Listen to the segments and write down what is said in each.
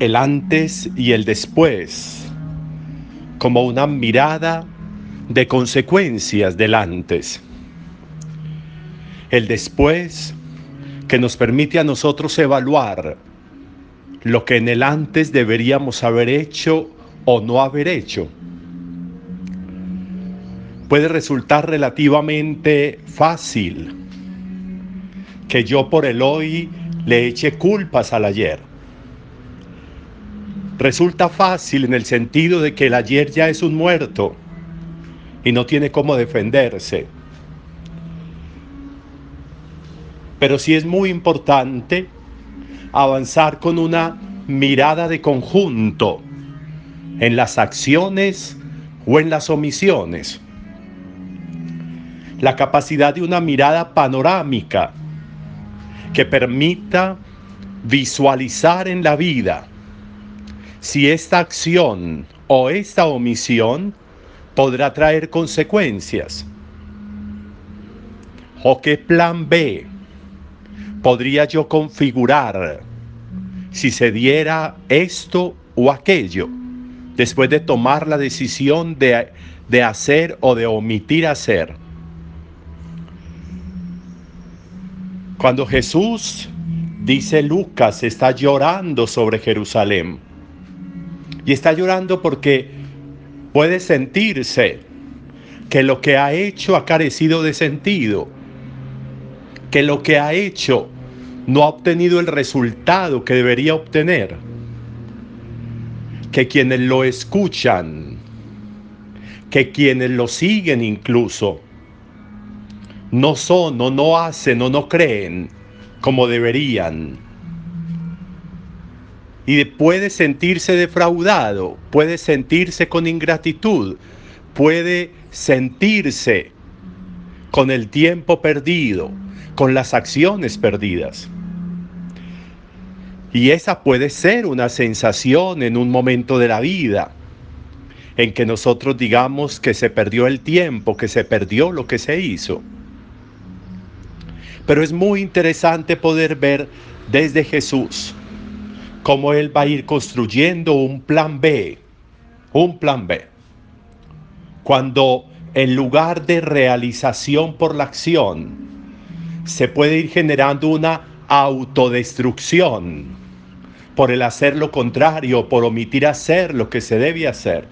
el antes y el después, como una mirada de consecuencias del antes. El después que nos permite a nosotros evaluar lo que en el antes deberíamos haber hecho o no haber hecho. Puede resultar relativamente fácil que yo por el hoy le eche culpas al ayer. Resulta fácil en el sentido de que el ayer ya es un muerto y no tiene cómo defenderse. Pero sí es muy importante avanzar con una mirada de conjunto en las acciones o en las omisiones. La capacidad de una mirada panorámica que permita visualizar en la vida si esta acción o esta omisión podrá traer consecuencias. ¿O qué plan B podría yo configurar si se diera esto o aquello después de tomar la decisión de, de hacer o de omitir hacer? Cuando Jesús, dice Lucas, está llorando sobre Jerusalén, y está llorando porque puede sentirse que lo que ha hecho ha carecido de sentido, que lo que ha hecho no ha obtenido el resultado que debería obtener, que quienes lo escuchan, que quienes lo siguen incluso, no son o no hacen o no creen como deberían. Y puede sentirse defraudado, puede sentirse con ingratitud, puede sentirse con el tiempo perdido, con las acciones perdidas. Y esa puede ser una sensación en un momento de la vida, en que nosotros digamos que se perdió el tiempo, que se perdió lo que se hizo. Pero es muy interesante poder ver desde Jesús cómo Él va a ir construyendo un plan B, un plan B. Cuando en lugar de realización por la acción, se puede ir generando una autodestrucción por el hacer lo contrario, por omitir hacer lo que se debe hacer.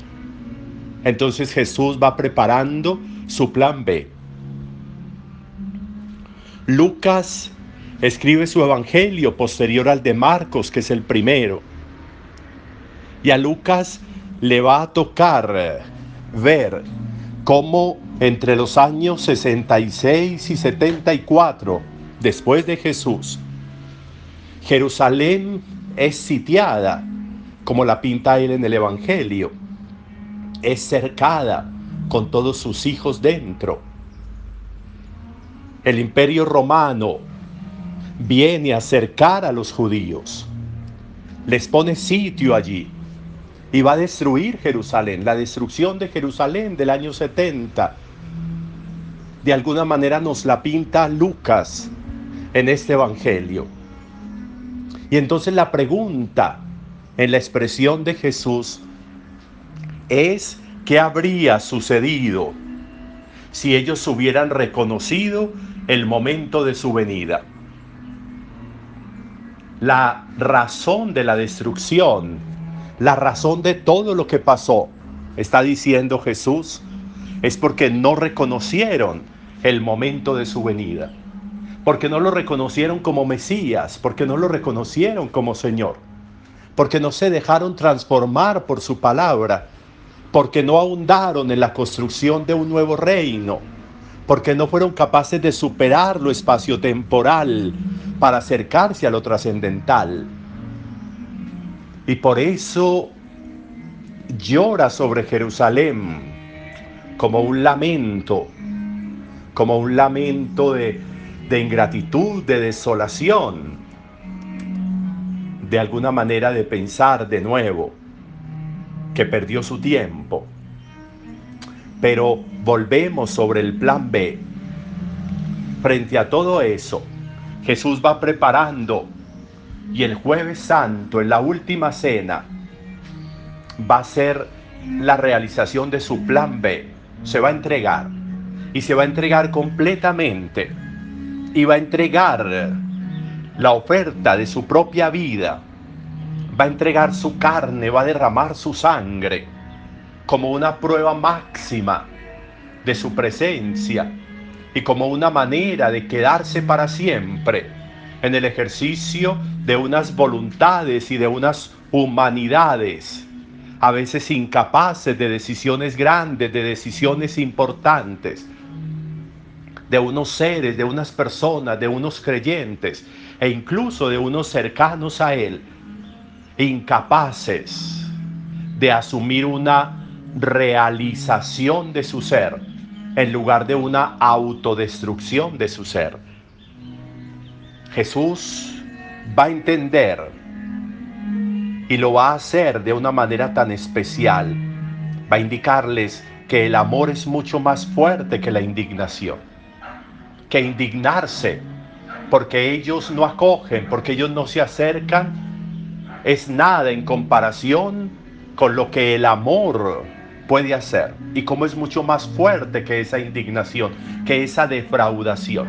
Entonces Jesús va preparando su plan B. Lucas escribe su evangelio posterior al de Marcos, que es el primero. Y a Lucas le va a tocar eh, ver cómo entre los años 66 y 74 después de Jesús, Jerusalén es sitiada, como la pinta él en el Evangelio, es cercada con todos sus hijos dentro el imperio romano viene a acercar a los judíos, les pone sitio allí y va a destruir Jerusalén. La destrucción de Jerusalén del año 70, de alguna manera nos la pinta Lucas en este Evangelio. Y entonces la pregunta en la expresión de Jesús es, ¿qué habría sucedido si ellos hubieran reconocido el momento de su venida. La razón de la destrucción, la razón de todo lo que pasó, está diciendo Jesús, es porque no reconocieron el momento de su venida, porque no lo reconocieron como Mesías, porque no lo reconocieron como Señor, porque no se dejaron transformar por su palabra, porque no ahondaron en la construcción de un nuevo reino, porque no fueron capaces de superar lo espaciotemporal para acercarse a lo trascendental. Y por eso llora sobre Jerusalén como un lamento, como un lamento de, de ingratitud, de desolación, de alguna manera de pensar de nuevo que perdió su tiempo pero volvemos sobre el plan B. Frente a todo eso, Jesús va preparando Y el jueves santo, en la última cena, va a ser la realización de su plan B. Se va a entregar. Y se va a entregar completamente. Y va a entregar la oferta de su propia vida. Va a entregar su carne, va a derramar su sangre como una prueba máxima de su presencia y como una manera de quedarse para siempre en el ejercicio de unas voluntades y de unas humanidades, a veces incapaces de decisiones grandes, de decisiones importantes, de unos seres, de unas personas, de unos creyentes e incluso de unos cercanos a Él, incapaces de asumir una realización de su ser en lugar de una autodestrucción de su ser. Jesús va a entender y lo va a hacer de una manera tan especial. Va a indicarles que el amor es mucho más fuerte que la indignación. Que indignarse porque ellos no acogen, porque ellos no se acercan, es nada en comparación con lo que el amor puede hacer y cómo es mucho más fuerte que esa indignación, que esa defraudación.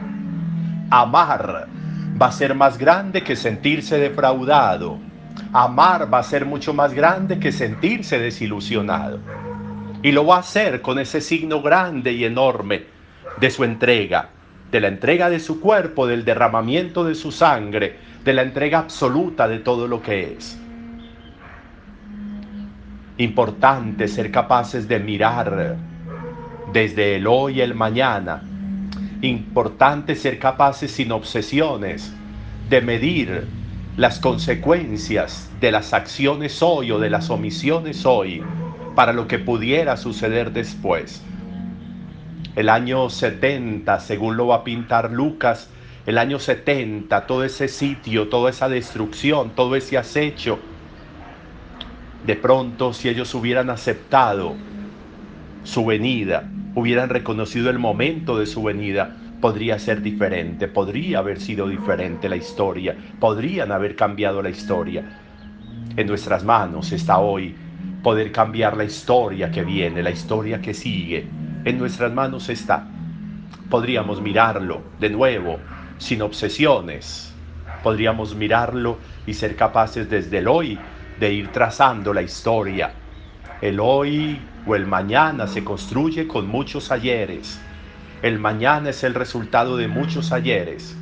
Amar va a ser más grande que sentirse defraudado. Amar va a ser mucho más grande que sentirse desilusionado. Y lo va a hacer con ese signo grande y enorme de su entrega, de la entrega de su cuerpo, del derramamiento de su sangre, de la entrega absoluta de todo lo que es. Importante ser capaces de mirar desde el hoy y el mañana. Importante ser capaces sin obsesiones de medir las consecuencias de las acciones hoy o de las omisiones hoy para lo que pudiera suceder después. El año 70, según lo va a pintar Lucas, el año 70, todo ese sitio, toda esa destrucción, todo ese acecho, de pronto, si ellos hubieran aceptado su venida, hubieran reconocido el momento de su venida, podría ser diferente, podría haber sido diferente la historia, podrían haber cambiado la historia. En nuestras manos está hoy poder cambiar la historia que viene, la historia que sigue. En nuestras manos está. Podríamos mirarlo de nuevo, sin obsesiones. Podríamos mirarlo y ser capaces desde el hoy de ir trazando la historia. El hoy o el mañana se construye con muchos ayeres. El mañana es el resultado de muchos ayeres.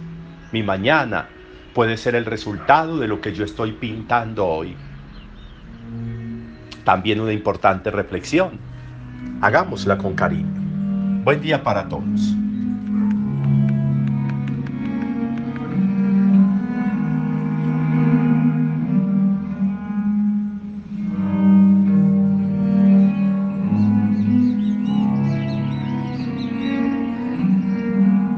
Mi mañana puede ser el resultado de lo que yo estoy pintando hoy. También una importante reflexión. Hagámosla con cariño. Buen día para todos.